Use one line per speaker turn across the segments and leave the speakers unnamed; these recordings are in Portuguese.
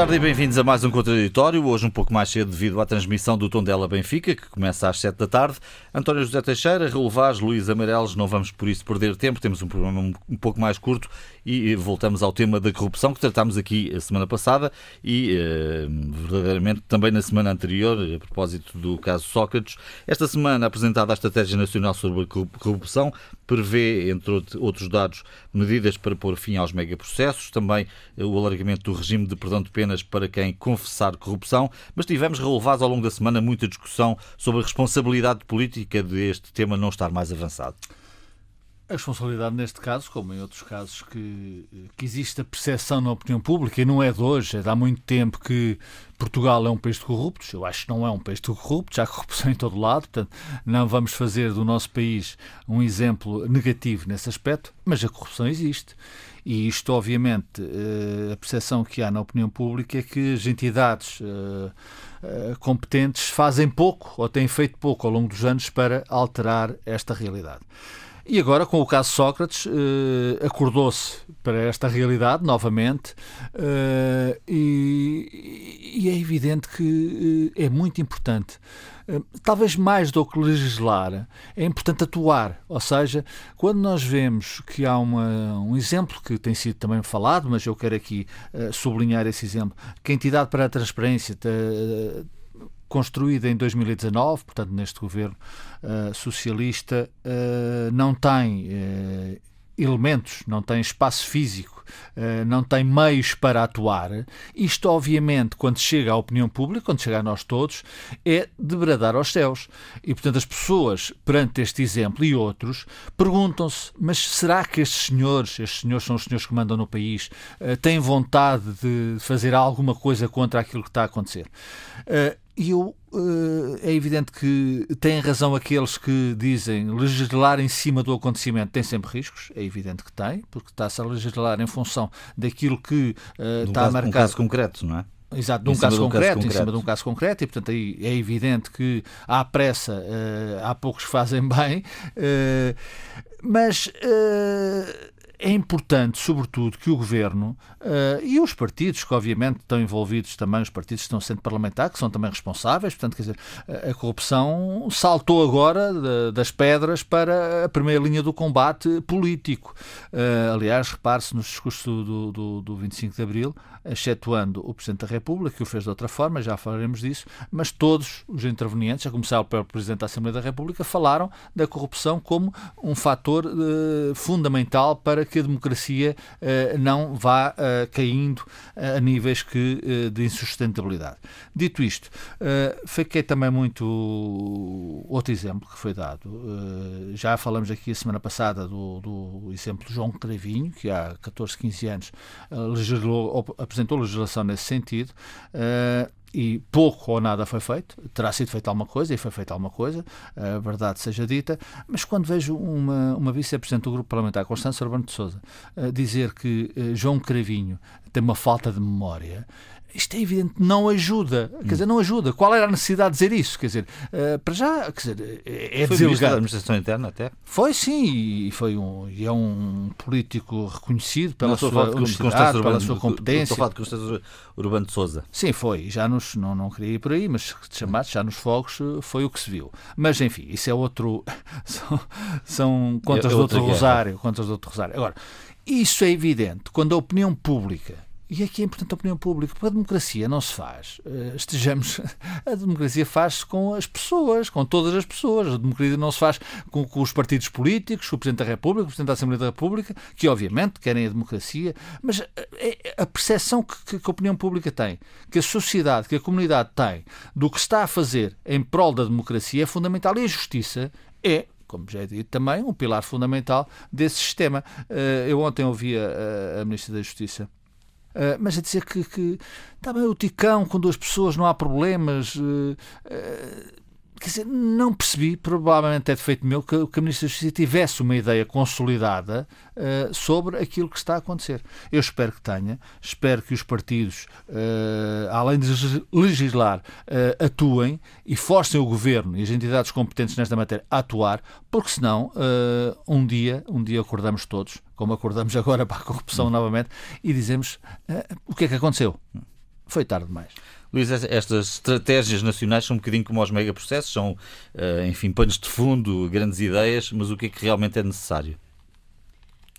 Tarde e bem-vindos a mais um Contraditório. Hoje um pouco mais cedo devido à transmissão do Tondela Benfica, que começa às 7 da tarde. António José Teixeira, Raul Vaz, Luís Amarelos, não vamos por isso perder tempo, temos um programa um pouco mais curto e voltamos ao tema da corrupção que tratámos aqui a semana passada e eh, verdadeiramente também na semana anterior, a propósito do caso Sócrates. Esta semana apresentada a Estratégia Nacional sobre a Corrupção prevê, entre outros dados, medidas para pôr fim aos megaprocessos, também eh, o alargamento do regime de perdão de penas para quem confessar corrupção, mas tivemos relevados ao longo da semana muita discussão sobre a responsabilidade política deste tema não estar mais avançado.
A responsabilidade neste caso, como em outros casos, que, que existe a percepção na opinião pública, e não é de hoje, é de há muito tempo que Portugal é um país de corruptos. Eu acho que não é um país de corruptos, há corrupção em todo lado, portanto, não vamos fazer do nosso país um exemplo negativo nesse aspecto, mas a corrupção existe. E isto, obviamente, eh, a percepção que há na opinião pública é que as entidades eh, eh, competentes fazem pouco ou têm feito pouco ao longo dos anos para alterar esta realidade. E agora, com o caso Sócrates, acordou-se para esta realidade novamente e, é evidente que é muito importante. Eh, talvez mais do que legislar, é importante atuar. Ou seja, quando nós vemos que há uma, um exemplo que tem sido também falado, mas eu quero aqui uh, sublinhar esse exemplo, que a entidade para a transparência. Uh, construída em 2019, portanto, neste governo uh, socialista, uh, não tem elementos, não tem espaço físico, não tem meios para atuar. Isto, obviamente, quando chega à opinião pública, quando chega a nós todos, é de bradar aos céus. E, portanto, as pessoas, perante este exemplo e outros, perguntam-se: mas será que estes senhores, estes senhores são os senhores que mandam no país, têm vontade de fazer alguma coisa contra aquilo que está a acontecer? E eu, uh, é evidente que têm razão aqueles que dizem legislar em cima do acontecimento tem sempre riscos, é evidente que tem, porque está-se a legislar em função daquilo que uh, está
caso,
marcado. Um
caso concreto, não é?
Exato, de um, caso, concreto, caso concreto, em cima de um caso concreto, e portanto aí é evidente que há pressa, uh, há poucos que fazem bem, uh, mas uh, é importante, sobretudo, que o governo uh, e os partidos, que obviamente estão envolvidos também, os partidos que estão sendo parlamentares, que são também responsáveis, portanto, quer dizer, a corrupção saltou agora de, das pedras para a primeira linha do combate político. Uh, aliás, repare-se nos discursos do, do, do 25 de Abril, excetuando o Presidente da República, que o fez de outra forma, já falaremos disso, mas todos os intervenientes, a começar pelo Presidente da Assembleia da República, falaram da corrupção como um fator uh, fundamental para que a democracia uh, não vá uh, caindo a níveis que, de insustentabilidade. Dito isto, fiquei também muito outro exemplo que foi dado. já falamos aqui a semana passada do, do exemplo de João Cravinho, que há 14, 15 anos legislou apresentou legislação nesse sentido. Uh, e pouco ou nada foi feito, terá sido feita alguma coisa e foi feita alguma coisa, a verdade seja dita, mas quando vejo uma, uma vice-presidente do grupo parlamentar, Constância Urbano de Souza, uh, dizer que uh, João Cravinho tem uma falta de memória, isto é evidente, não ajuda. Quer dizer, não ajuda. Qual era a necessidade de dizer isso? Quer dizer, uh, para já, quer dizer, é, é
foi da administração interna até?
Foi sim, e foi um, e é um político reconhecido pela não, sua honestidade, Urbano, pela sua competência. Estou
a falar de Constância Urbano de Souza.
Sim, foi. Já nos, não, não queria ir por aí, mas chamados já nos fogos eh, foi o que se viu. Mas enfim, isso é outro. são, são contas é, é do outro rosário. Contas do outro rosário. Agora, isso é evidente quando a opinião pública e aqui é importante a opinião pública, porque a democracia não se faz. Uh, estejamos. A democracia faz-se com as pessoas, com todas as pessoas. A democracia não se faz com, com, os partidos políticos, com o Presidente da República, o Presidente da Assembleia da República, que obviamente querem a democracia, mas é a percepção que, que a opinião pública tem, que a sociedade, que a comunidade tem do que está a fazer em prol da democracia é fundamental. E a justiça é como já é dito também, um pilar fundamental desse sistema. Eh, eu ontem ouvi a, a Ministra da Justiça Uh, mas a dizer que, que está bem o ticão com duas pessoas, não há problemas. Uh, uh, quer dizer, não percebi, provavelmente é defeito meu, que, que a Ministra da Justiça tivesse uma ideia consolidada uh, sobre aquilo que está a acontecer. Eu espero que tenha, espero que os partidos, uh, além de legislar, uh, atuem e forcem o Governo e as entidades competentes nesta matéria a atuar, porque senão um dia, um dia acordamos todos, como acordamos agora para a corrupção novamente, e dizemos o que é que aconteceu. Foi tarde demais.
Luís, estas estratégias nacionais são um bocadinho como os megaprocessos, são, eh, enfim, panos de fundo, grandes ideias, mas o que é que realmente é necessário?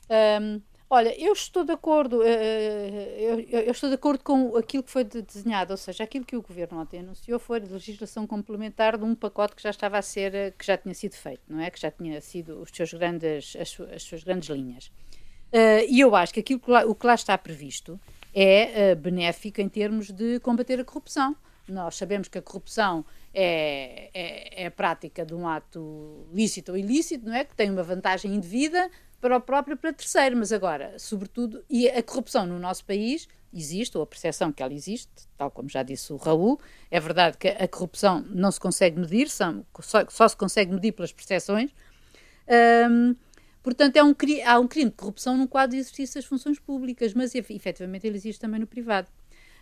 Um, olha, eu estou de acordo, eh, eu, eu, estou de acordo com aquilo que foi desenhado, ou seja, aquilo que o Governo ontem anunciou foi legislação complementar de um pacote que já estava a ser, que já tinha sido feito, não é? Que já tinha sido os seus grandes, as, as suas grandes linhas. Uh, e eu acho que aquilo que lá, o que lá está previsto é uh, benéfico em termos de combater a corrupção. Nós sabemos que a corrupção é, é, é, a prática de um ato lícito ou ilícito, não é? Que tem uma vantagem indevida para o próprio para terceiro, mas agora, sobretudo, e a corrupção no nosso país existe, ou a percepção que ela existe, tal como já disse o Raul, é verdade que a corrupção não se consegue medir, só, só se consegue medir pelas percepções. Um, Portanto, é um, há um crime de corrupção no quadro de exercício das funções públicas, mas efetivamente ele existe também no privado.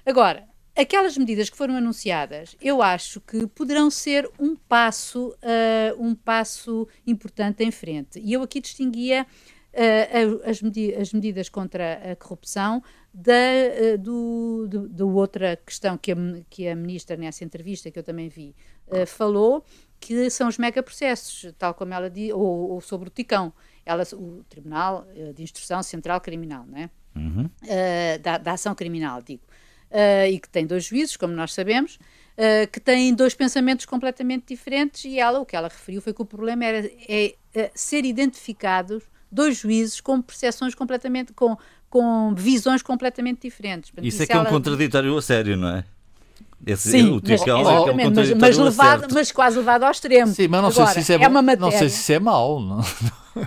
Agora, aquelas medidas que foram anunciadas, eu acho que poderão ser um passo, uh, um passo importante em frente. E eu aqui distinguia uh, as, medi as, medidas contra a corrupção da uh, do, do, do, outra questão que a, que a ministra, nessa entrevista que eu também vi, falou, que são os megaprocessos, tal como ela disse, ou, ou sobre o Ticão ela, o Tribunal eh, de Instrução Central Criminal, não é? Uhum. Uh, da, da, ação criminal, digo. Uh, e que tem dois juízes, como nós sabemos, uh, que têm dois pensamentos completamente diferentes, e ela, o que ela referiu foi que o problema era é, é, ser identificados dois juízes com percepções completamente, com, com visões completamente diferentes.
Portanto, isso é que é um contraditório a sério, não é?
Esse, Sim, o mas, é um mas, mas, levado, mas quase levado ao extremo.
Sim, mas não Agora, sei se isso é, é. Não sei se isso é mau. Não.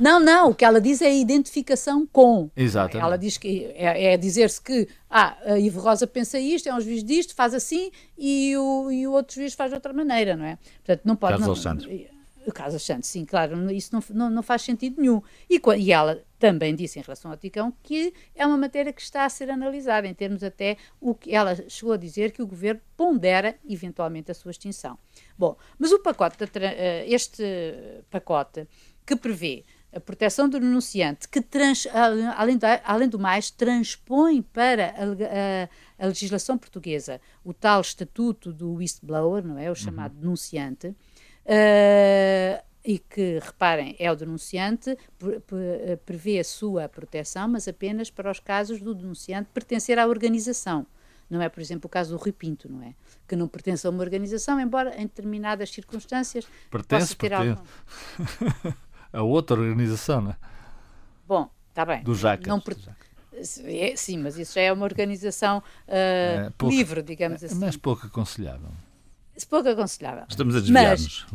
não, não, o que ela diz é a identificação com.
Exatamente.
Ela diz que é, é dizer-se que ah, a Ivo Rosa pensa isto, é um juiz disto, faz assim e o, e o outro juiz faz de outra maneira, não é?
Portanto, não pode. Carlos não,
o caso Santos, sim, claro, isso não, não, não faz sentido nenhum. E, e, ela também disse em relação ao Ticão que é uma matéria que está a ser analisada, em termos até o que ela chegou a dizer que o governo pondera eventualmente a sua extinção. Bom, mas o pacote, eh, este pacote que prevê a proteção do denunciante, que trans, além, do, além do mais transpõe para a, a, a, legislação portuguesa o tal estatuto do whistleblower, não é, o chamado uhum. denunciante, Uh, e que, reparem, é o denunciante, prevê a sua proteção, mas apenas para os casos do denunciante pertencer à organização. Não é, por exemplo, o caso do Rui Pinto, não é? Que não pertence a uma organização, embora em determinadas circunstâncias
pertence,
possa ter
pertence. algo. a outra organização, não é?
Bom, está bem.
Do Jacas. Não
per... é, sim, mas isso já é uma organização uh, é, pouco, livre, digamos assim.
Mas pouco aconselhável
pouco aconselhável.
Estamos a desviar-nos.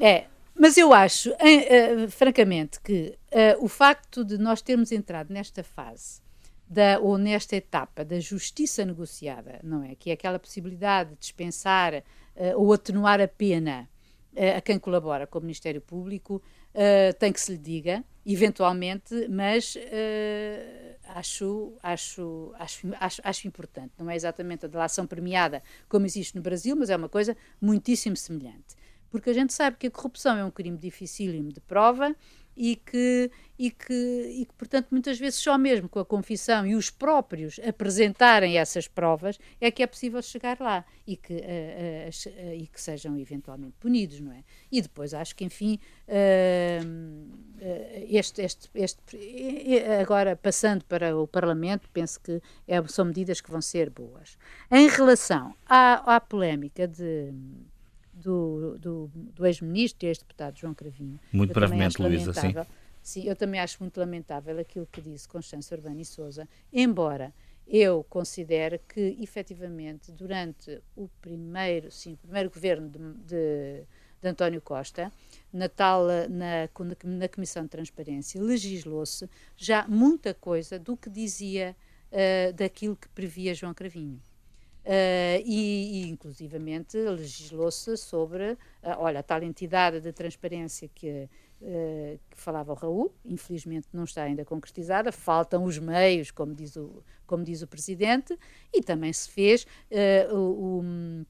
É, mas eu acho, uh, francamente, que uh, o facto de nós termos entrado nesta fase da, ou nesta etapa da justiça negociada, não é? Que é aquela possibilidade de dispensar uh, ou atenuar a pena a quem colabora com o Ministério Público, tem que se lhe diga, eventualmente, mas acho, acho, acho, acho, acho importante. Não é exatamente a delação premiada como existe no Brasil, mas é uma coisa muitíssimo semelhante. Porque a gente sabe que a corrupção é um crime dificílimo de prova e que, e que, e que, portanto, muitas vezes só mesmo com a confissão e os próprios apresentarem essas provas é que é possível chegar lá e que, uh, uh, uh, e que sejam eventualmente punidos, não é? E depois acho que, enfim, este, este, este, agora passando para o Parlamento, penso que é, são medidas que vão ser boas. Em relação à, à polémica de do, do, do ex-ministro e ex-deputado João Cravinho.
Muito brevemente, Luísa, sim.
Sim, eu também acho muito lamentável aquilo que disse Constância Urbana e Souza, embora eu considere que, efetivamente, durante o primeiro, sim, o primeiro governo de, de, de António Costa, na, tal, na, na Comissão de Transparência, legislou-se já muita coisa do que dizia uh, daquilo que previa João Cravinho. Uh, e, e, inclusivamente, legislou-se sobre, uh, olha, a tal entidade de transparência que, uh, que falava o Raul, infelizmente não está ainda concretizada, faltam os meios, como diz o, como diz o Presidente, e também se fez o, o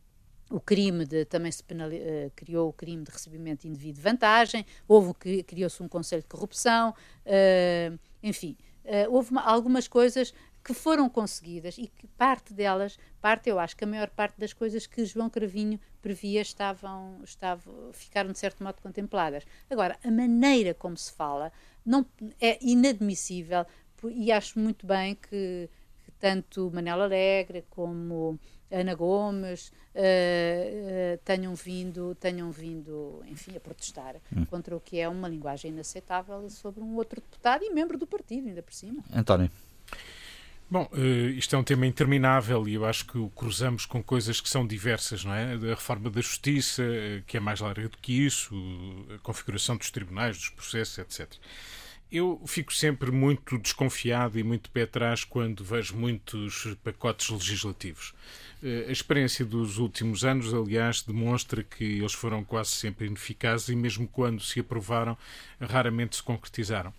o crime de também se penali, uh, criou o crime de recebimento indevido de vantagem, houve criou-se um conselho de corrupção, uh, enfim, uh, houve uma, algumas coisas que foram conseguidas e que parte delas, parte eu acho que a maior parte das coisas que João Cravinho previa estavam, estavam ficaram de certo modo contempladas. Agora, a maneira como se fala não é inadmissível e acho muito bem que, que tanto Manela Alegre como Ana Gomes uh, uh, tenham vindo, tenham vindo, enfim, a protestar hum. contra o que é uma linguagem inaceitável sobre um outro deputado e membro do partido, ainda por cima.
António.
Bom, uh, isto é um tema interminável e eu acho que o cruzamos com coisas que são diversas, não é? A reforma da justiça, que é mais larga do que isso, a configuração dos tribunais, dos processos, etc. Eu fico sempre muito desconfiado e muito pé atrás quando vejo muitos pacotes legislativos. Eh, a experiência dos últimos anos, aliás, demonstra que eles foram quase sempre ineficazes e, mesmo quando se aprovaram, raramente se concretizaram.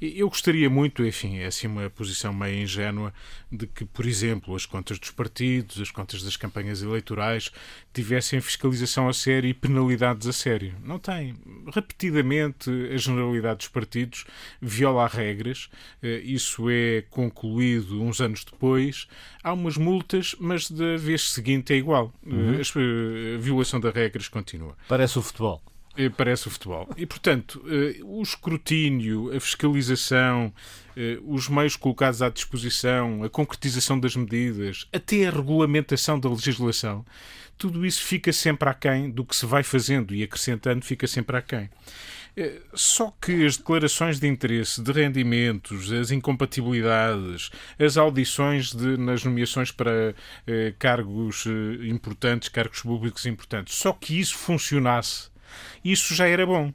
Eu gostaria muito, enfim, é assim uma posição meio ingênua, de que, por exemplo, as contas dos partidos, as contas das campanhas eleitorais tivessem fiscalização a sério e penalidades a sério. Não tem. Repetidamente, a generalidade dos partidos viola regras, eh, isso é concluído uns anos depois. Há umas multas, mas da vez seguinte é igual. Uhum. A violação das regras continua.
Parece o futebol.
Eh, parece o futebol. E, portanto, eh, o escrutínio, a fiscalização, eh, os meios colocados à disposição, a concretização das medidas, até a regulamentação da legislação, tudo isso fica sempre aquém do que se vai fazendo e acrescentando, fica sempre aquém. Só que as declarações de interesse, de rendimentos, as incompatibilidades, as audições de, nas nomeações para eh, cargos importantes, cargos públicos importantes, só que isso funcionasse isso já era bom.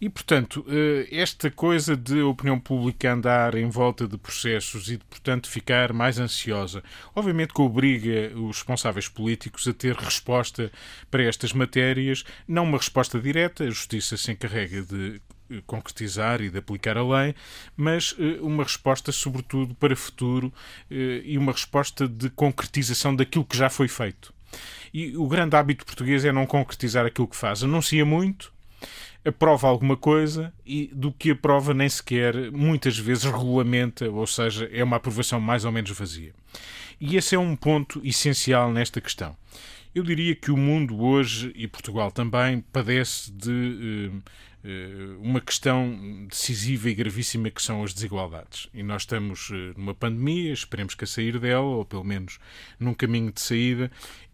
E, portanto, eh, esta coisa de a opinião pública andar em volta de processos e, de, portanto, ficar mais ansiosa, obviamente que obriga os responsáveis políticos a ter resposta para estas matérias, não uma resposta direta, a justiça se encarrega de eh, concretizar e de aplicar a lei, mas eh, uma resposta, sobretudo, para futuro e uma resposta de concretização daquilo que já foi feito. E o grande hábito português é não concretizar aquilo que faz. Anuncia muito, aprova alguma coisa e do que aprova nem sequer muitas vezes regulamenta, ou seja, é uma aprovação mais ou menos vazia. E esse é um ponto essencial nesta questão. Eu diria que o mundo hoje, e Portugal também, padece de eh, eh, uma questão decisiva e gravíssima que são as desigualdades. E nós estamos eh, numa pandemia, esperemos que a sair dela, ou pelo menos num caminho de saída,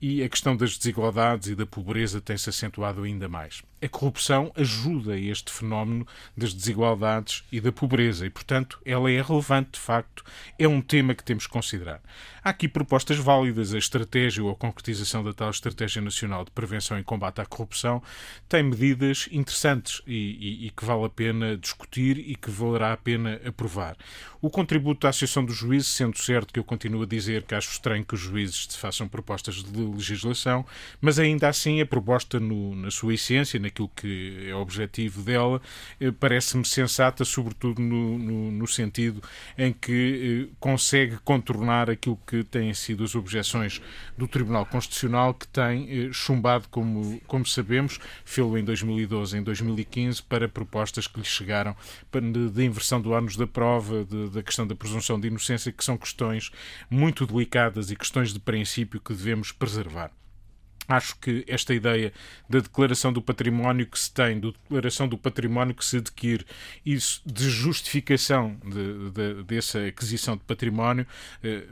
e a questão das desigualdades e da pobreza tem-se acentuado ainda mais. A corrupção ajuda este fenómeno das desigualdades e da pobreza e, portanto, ela é relevante de facto, é um tema que temos que considerar. Há aqui propostas válidas, a estratégia ou a concretização da tal Estratégia Nacional de Prevenção e Combate à Corrupção tem medidas interessantes e, e, e que vale a pena discutir e que valerá a pena aprovar. O contributo da Associação dos Juízes, sendo certo que eu continuo a dizer que acho estranho que os juízes façam propostas de legislação, mas ainda assim a proposta no, na sua essência, naquilo que é o objetivo dela, eh, parece-me sensata, sobretudo no, no, no, sentido em que eh, consegue contornar aquilo que têm sido as objeções do Tribunal Constitucional, que tem eh, chumbado, como, como sabemos, fê-lo em 2012, em 2015, para propostas que lhe chegaram de, inversão do ânus da prova, de, da questão da presunção de inocência, que são questões muito delicadas e questões de princípio que devemos preservar. Acho que esta ideia da declaração do património que se tem, da declaração do património que se adquire, isso de justificação de, de, dessa aquisição de património, eh,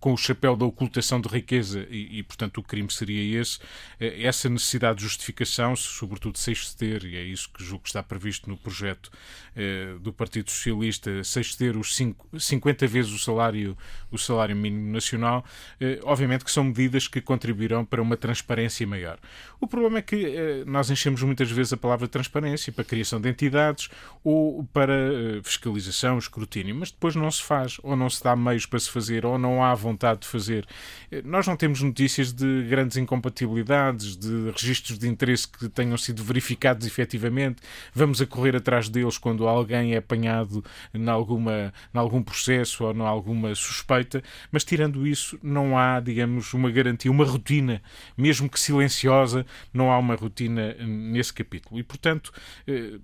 com o chapéu da ocultação de riqueza, e, e, portanto o crime seria esse, eh, essa necessidade de justificação, sobretudo se exceder, e é isso que julgo que está previsto no projeto eh, do Partido Socialista, se exceder os cinco, 50 vezes o salário, o salário mínimo nacional, eh, obviamente que são medidas que contribuirão para uma transparência transparência maior. O problema é que eh, nós enchemos muitas vezes a palavra transparência para a criação de entidades ou para eh, fiscalização, escrutínio, mas depois não se faz, ou não se dá meios para se fazer, ou não há vontade de fazer. Eh, nós não temos notícias de grandes incompatibilidades, de registros de interesse que tenham sido verificados efetivamente. Vamos a correr atrás deles quando alguém é apanhado em, alguma, em algum processo ou em alguma suspeita, mas tirando isso, não há, digamos, uma garantia, uma rotina, mesmo mesmo que silenciosa, não há uma rotina nesse capítulo. E, portanto,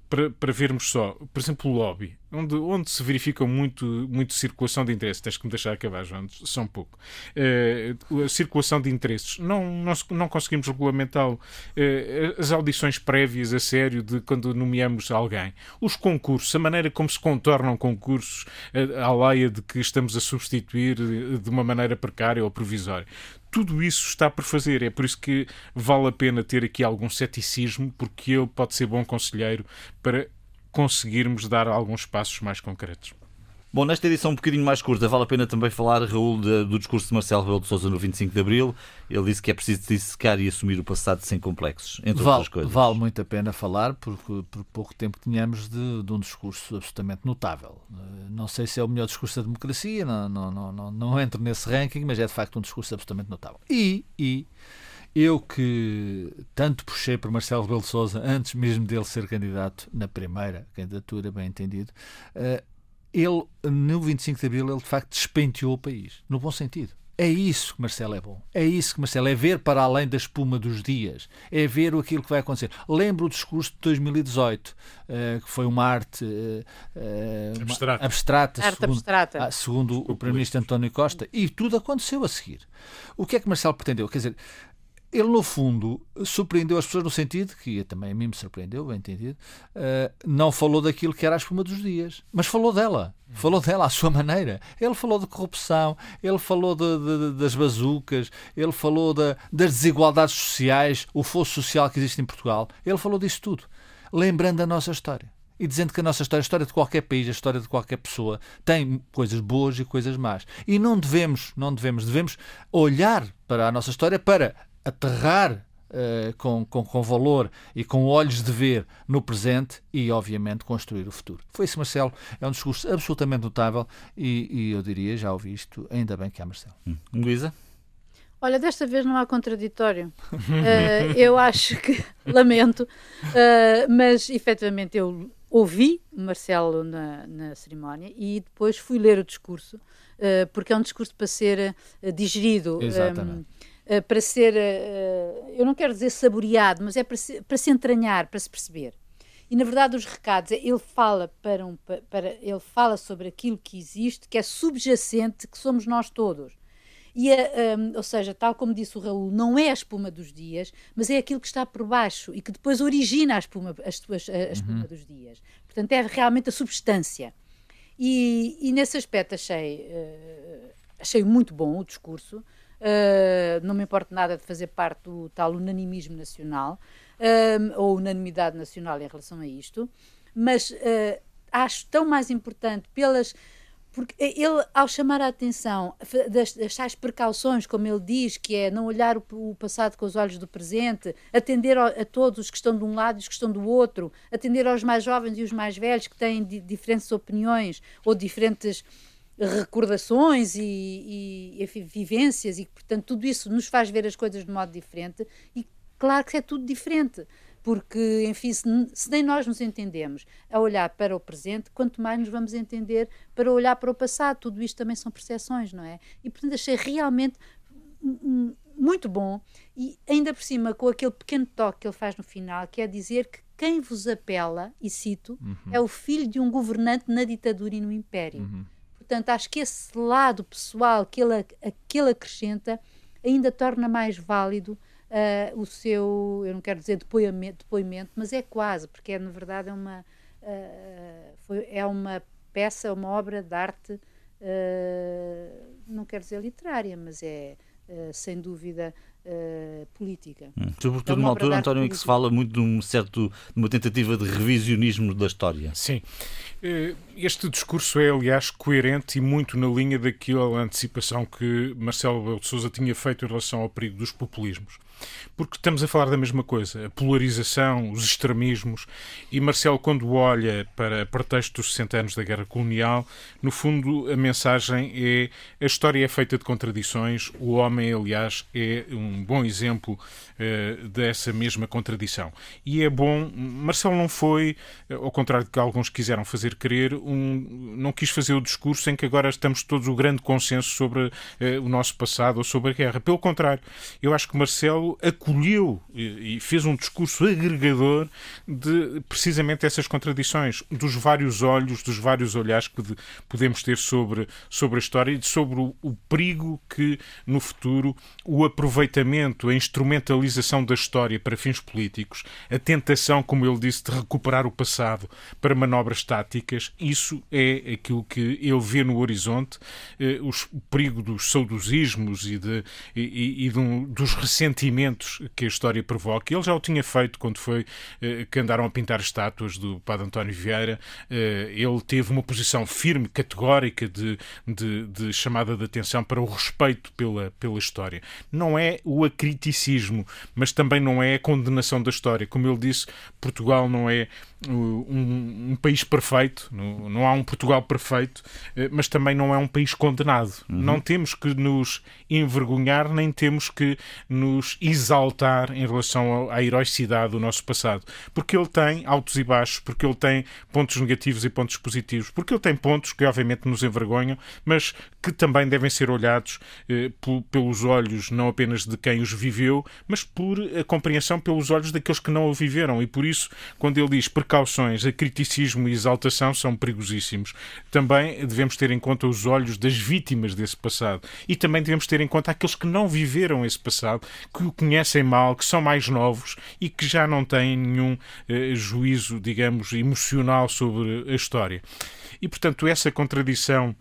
para, para vermos só, por exemplo, o lobby onde, onde se verifica muito, muito circulação de interesses. Tens que me deixar acabar, João, um pouco. Uh, a circulação de interesses. Não, não, não conseguimos regulamentá-lo. As audições prévias a sério de quando nomeamos alguém. Os concursos, a maneira como se contornam concursos, uh, à leia de que estamos a substituir de uma maneira precária ou provisória tudo isso está por fazer. É por isso que vale a pena ter aqui algum ceticismo, porque ele pode ser bom conselheiro para conseguirmos dar alguns passos mais concretos.
Bom, nesta edição um bocadinho mais curta, vale a pena também falar, Raul, de, do discurso de Marcelo Rebelo de Sousa no 25 de Abril. Ele disse que é preciso dissecar e assumir o passado sem complexos, entre
vale,
outras coisas.
Vale muito a pena falar, porque por pouco tempo tínhamos de, de, um discurso absolutamente notável. Eh, não sei se é o melhor discurso da democracia, não, não, não, não, não entro nesse ranking, mas é de facto um discurso absolutamente notável. E, e eu que tanto puxei por Marcelo Rebelo de Sousa antes mesmo dele ser candidato na primeira candidatura, bem entendido, uh, ele, no 25 de Abril, ele de facto despenteou o país, no bom sentido. É isso que Marcelo é bom. É isso que Marcelo é ver para além da espuma dos dias. É ver aquilo que vai acontecer. Lembro o discurso de 2018, uh, eh, que foi uma arte uh,
abstrata,
abstrata,
arte
segundo,
abstrata.
Ah, segundo o Primeiro-Ministro António Costa, e tudo aconteceu a seguir. O que é que Marcelo pretendeu? Quer dizer, ele, no fundo, surpreendeu as pessoas no sentido que também a mim me surpreendeu, bem entendido. Uh, não falou daquilo que era a espuma dos dias, mas falou dela. Falou dela à sua maneira. Ele falou de corrupção, ele falou de, de, das bazucas, ele falou de, das desigualdades sociais, o fosso social que existe em Portugal. Ele falou disso tudo, lembrando a nossa história e dizendo que a nossa história, a história de qualquer país, a história de qualquer pessoa, tem coisas boas e coisas más. E não devemos, não devemos, devemos olhar para a nossa história para aterrar uh, com, com, com valor e com olhos de ver no presente e, obviamente, construir o futuro. Foi isso, Marcelo. É um discurso absolutamente notável e, e eu diria, já ouvi isto, ainda bem que há Marcelo.
Hum. Luísa?
Olha, desta vez não há contraditório. Uh, eu acho que, lamento, uh, mas efetivamente eu ouvi Marcelo na, na, cerimónia e depois fui ler o discurso, uh, porque é um discurso para ser digerido.
Exatamente. Um,
eh, para ser, uh, eu não quero dizer saboreado, mas é para se, para se entranhar, para se perceber. E na verdade os recados, ele fala para um para ele fala sobre aquilo que existe, que é subjacente, que somos nós todos. E a, um, ou seja, tal como disse o Raul, não é a espuma dos dias, mas é aquilo que está por baixo e que depois origina a espuma, a, a, a espuma uhum. dos dias. Portanto, é realmente a substância. E, e nesse aspecto achei, uh, achei muito bom o discurso. Uh, não me importa nada de fazer parte do tal unanimismo nacional uh, ou unanimidade nacional em relação a isto, mas uh, acho tão mais importante pelas. Porque ele, ao chamar a atenção das, das tais precauções, como ele diz, que é não olhar o, o passado com os olhos do presente, atender a, a, todos os que estão de um lado e os que estão do outro, atender aos mais jovens e os mais velhos que têm di, diferentes opiniões ou diferentes recordações e, e, e, vivências e portanto tudo isso nos faz ver as coisas de modo diferente e claro que é tudo diferente porque enfim se, se, nem nós nos entendemos a olhar para o presente quanto mais nos vamos entender para olhar para o passado. Tudo isto também são percepções não é? E portanto achei realmente muito bom e ainda por cima com aquele pequeno toque que ele faz no final que é dizer que quem vos apela e cito uhum. é o filho de um governante na ditadura e no império. Uhum Portanto, acho que esse lado pessoal que ele, que ele acrescenta ainda torna mais válido uh, o seu, eu não quero dizer depoimento, depoimento, mas é quase, porque é, na verdade é uma, uh, foi, é uma peça, uma obra de arte, uh, não quero dizer literária, mas é sem dúvida Uh, política.
Hum. Sobretudo é numa altura, António, em que se fala muito de, um certo, de uma tentativa de revisionismo da história.
Sim. Eh, este discurso é, aliás, coerente e muito na linha daquela antecipação que Marcelo Belo de Souza tinha feito em relação ao perigo dos populismos porque estamos a falar da mesma coisa, a polarização, os extremismos, e Marcelo, quando olha para pretexto dos 60 anos da Guerra Colonial, no fundo a mensagem é a história é feita de contradições, o homem, aliás, é um bom exemplo uh, dessa mesma contradição. E é bom, Marcelo não foi, eh, ao contrário do que alguns quiseram fazer crer, um, não quis fazer o discurso em que agora estamos todos o grande consenso sobre uh, o nosso passado ou sobre a guerra. Pelo contrário, eu acho que Marcelo Acolheu e fez um discurso agregador de precisamente essas contradições, dos vários olhos, dos vários olhares que podemos ter sobre, sobre a história e sobre o, o perigo que no futuro o aproveitamento, a instrumentalização da história para fins políticos, a tentação, como ele disse, de recuperar o passado para manobras táticas, isso é aquilo que ele vê no horizonte, eh, os, o perigo dos saudosismos e, de, e, e de um, dos ressentimentos que a história provoca. Ele já o tinha feito quando foi eh, que andaram a pintar estátuas do Padre António Vieira. Eh, ele teve uma posição firme, categórica de, de, de chamada de atenção para o respeito pela, pela história. Não é o acriticismo, mas também não é a condenação da história. Como ele disse, Portugal não é um, um, país perfeito, não, não, há um Portugal perfeito, eh, mas também não é um país condenado. Uhum. Não temos que nos envergonhar, nem temos que nos exaltar em relação à heroicidade do nosso passado, porque ele tem altos e baixos, porque ele tem pontos negativos e pontos positivos, porque ele tem pontos que obviamente nos envergonham, mas que também devem ser olhados eh, pelos olhos não apenas de quem os viveu, mas por a compreensão pelos olhos daqueles que não o viveram. E por isso, quando ele diz precauções, a criticismo e exaltação são perigosíssimos. Também devemos ter em conta os olhos das vítimas desse passado e também devemos ter em conta aqueles que não viveram esse passado, que o conhecem mal, que são mais novos e que já não têm nenhum eh, juízo, digamos, emocional sobre a história. E, portanto, essa contradição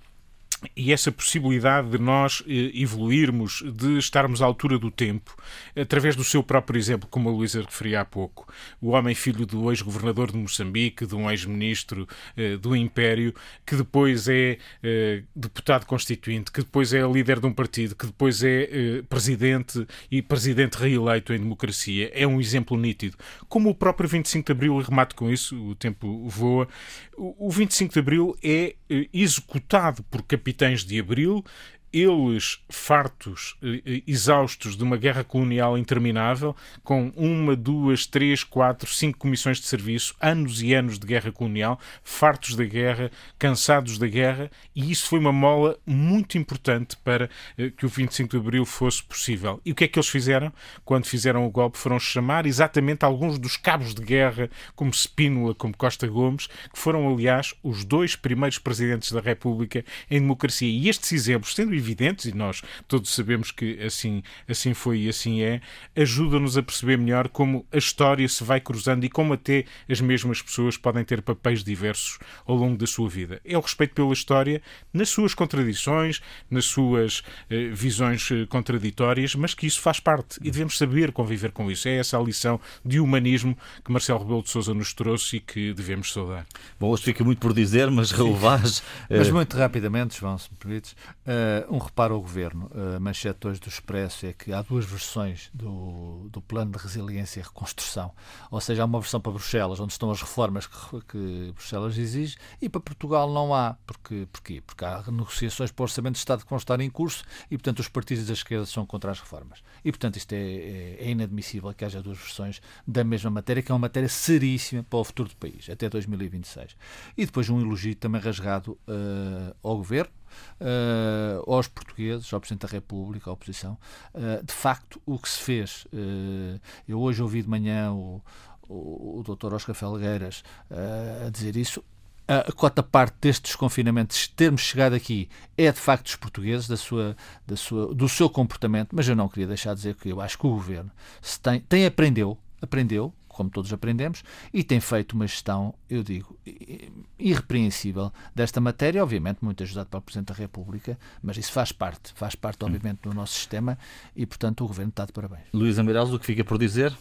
e essa possibilidade de nós eh, evoluirmos, de estarmos à altura do tempo, através do seu próprio exemplo, como a Luísa referia há pouco. O homem filho do ex-governador de Moçambique, de um ex-ministro eh, do Império, que depois é eh, deputado constituinte, que depois é líder de um partido, que depois é presidente e presidente reeleito em democracia. É um exemplo nítido. Como o próprio 25 de Abril, e remato com isso, o tempo voa, o 25 de Abril é executado por capitães capitães de Abril eles fartos, eh, eh, exaustos de uma guerra colonial interminável, com uma, duas, três, quatro, cinco comissões de serviço, anos e anos de guerra colonial, fartos da guerra, cansados da guerra, e isso foi uma mola muito importante para eh, que o 25 de Abril fosse possível. E o que é que eles fizeram? Quando fizeram o golpe, foram chamar exatamente alguns dos cabos de guerra, como Spínola, como Costa Gomes, que foram, aliás, os dois primeiros presidentes da República em democracia. E estes exemplos, sendo evidentes, e nós todos sabemos que assim, assim foi e assim é, ajuda-nos a perceber melhor como a história se vai cruzando e como até as mesmas pessoas podem ter papéis diversos ao longo da sua vida. É o respeito pela história nas suas contradições, nas suas eh, visões eh, contraditórias, mas que isso faz parte e devemos saber conviver com isso. É essa a lição de humanismo que Marcelo Rebelo de Sousa nos trouxe e que devemos saudar.
Bom, hoje fica muito por dizer, mas Raul Vaz...
Mas eh, muito rapidamente, João, se me permites, uh, um reparo ao Governo. A manchete hoje do Expresso é que há duas versões do, do Plano de Resiliência e Reconstrução. Ou seja, há uma versão para Bruxelas, onde estão as reformas que, que Bruxelas exige, e para Portugal não há. Porque, porquê? Porque há negociações para o Orçamento de Estado que vão estar em curso e, portanto, os partidos da esquerda são contra as reformas. E, portanto, isto é, é, é inadmissível que haja duas versões da mesma matéria, que é uma matéria seríssima para o futuro do país, até 2026. E depois um elogio também rasgado uh, ao Governo, uh, aos portugueses, ao Presidente da República, à oposição. Uh, de facto, o que se fez, uh, eu hoje ouvi de manhã o, o, o Dr. Oscar Felgueiras a dizer isso, a cota parte deste desconfinamento, de termos chegado aqui, é de facto dos portugueses, da sua, da sua, do seu comportamento, mas eu não queria deixar de dizer que eu acho que o governo se tem, tem aprendeu, aprendeu, como todos aprendemos, e tem feito uma gestão, eu digo, irrepreensível desta matéria, obviamente muito ajudado pelo Presidente da República, mas isso faz parte, faz parte, obviamente, do nosso sistema e, portanto, o Governo está de parabéns.
Luísa Meireles, o que fica por dizer?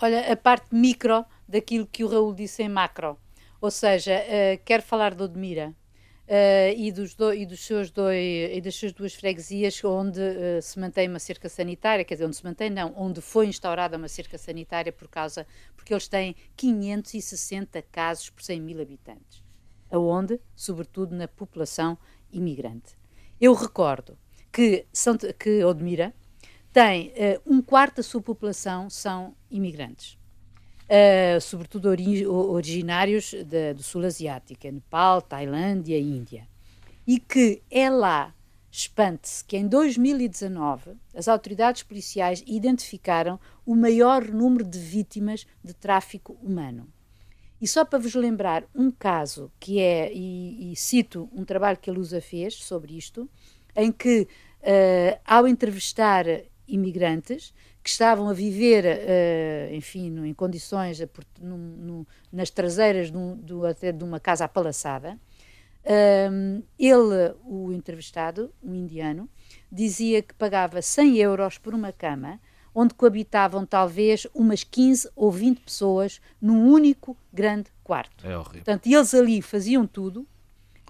Olha, a parte micro daquilo que o Raul disse em macro. Ou seja, uh, quero falar de Odmira, uh, e, dos do, e, dos seus dois, e das suas duas freguesias onde uh, se mantém uma cerca sanitária, quer dizer, onde se mantém não, onde foi instaurada uma cerca sanitária por causa, porque eles têm 560 casos por 100 mil habitantes, aonde, sobretudo na população imigrante. Eu recordo que, que Odmira tem uh, um quarto da sua população são imigrantes uh, sobretudo ori originários de, do Sul Asiático, Nepal, Tailândia Índia. E que é lá Espante-se que em 2019 as autoridades policiais identificaram o maior número de vítimas de tráfico humano. E só para vos lembrar um caso que é, e, e cito um trabalho que a Lusa fez sobre isto, em que, uh, ao entrevistar imigrantes que estavam a viver, uh, enfim, no, em condições, no, no, nas traseiras de, um, de, de, uma casa apalaçada, uh, ele, o entrevistado, um indiano, dizia que pagava 100 euros por uma cama onde coabitavam talvez umas 15 ou 20 pessoas num único grande quarto.
É horrível.
Portanto, eles ali faziam tudo,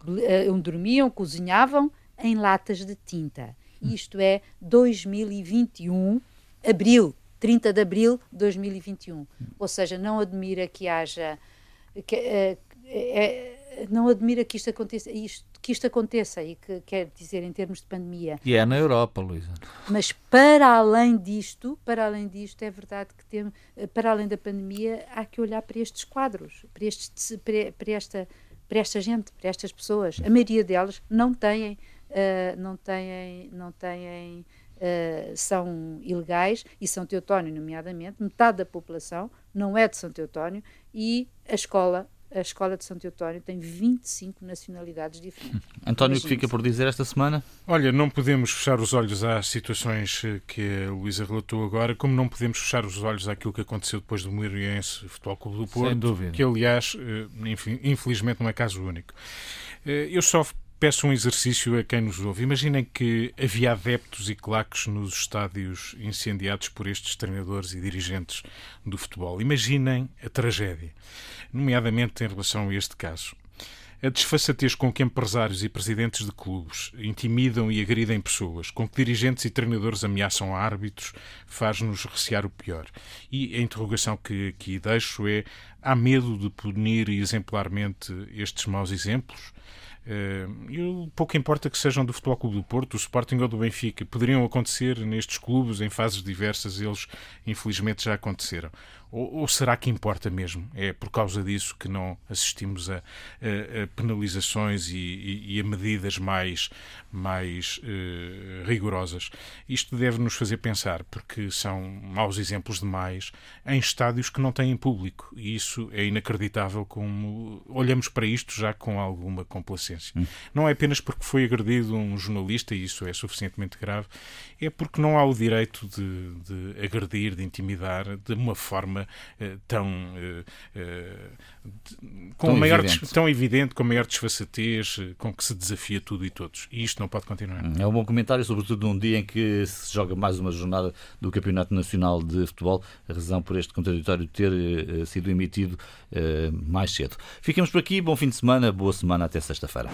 uh, dormiam, cozinhavam em latas de tinta. Isto é 2021, abril, 30 de abril de 2021. Ou seja, não admira que haja. Que, é, não admira que isto aconteça. Isto que isto aconteça e que quer dizer em termos de pandemia.
E é na Europa, Luísa.
Mas para além disto, para além disto, é verdade que tem, para além da pandemia, há que olhar para estes quadros, para, estes, para, para esta para esta gente, para estas pessoas. A maioria delas não têm, uh, não têm, não têm, uh, são ilegais e São Teotónio, nomeadamente, metade da população não é de São Teotónio e a escola a Escola de Santo Eutónio tem 25 nacionalidades diferentes.
António, o que fica por dizer esta semana?
Olha, não podemos fechar os olhos às situações eh, que a Luísa relatou agora, como não podemos fechar os olhos àquilo que aconteceu depois do Moreirense Futebol Clube do Porto,
Sem dúvida.
que aliás, eh, infelizmente não é caso único. Eu só peço um exercício a quem nos ouve. Imaginem que havia adeptos e claques nos estádios incendiados por estes treinadores e dirigentes do futebol. Imaginem a tragédia, nomeadamente em relação a este caso. A desfaçatez com que empresários e presidentes de clubes intimidam e agridem pessoas, com que dirigentes e treinadores ameaçam árbitros, faz-nos recear o pior. E a interrogação que aqui deixo é: há medo de punir exemplarmente estes maus exemplos? Uh, pouco importa que sejam do Futebol Clube do Porto, do Sporting ou do Benfica, poderiam acontecer nestes clubes em fases diversas, eles infelizmente já aconteceram. Ou, ou, será que importa mesmo? É por causa disso que não assistimos a, a, a penalizações e, e, e, a medidas mais, mais uh, rigorosas? Isto deve nos fazer pensar, porque são maus exemplos demais em estádios que não têm público. E isso é inacreditável como olhamos para isto já com alguma complacência. Hum. Não é apenas porque foi agredido um jornalista, e isso é suficientemente grave, é porque não há o direito de, de agredir, de intimidar de uma forma uh, tão, uh, com
tão,
maior
evidente.
tão evidente, com maior desfaçatez, com que se desafia tudo e todos. E isto não pode continuar.
É um bom comentário, sobretudo num dia em que se joga mais uma jornada do Campeonato Nacional de Futebol, a razão por este contraditório ter sido emitido mais cedo. Ficamos por aqui, bom fim de semana, boa semana, até sexta-feira.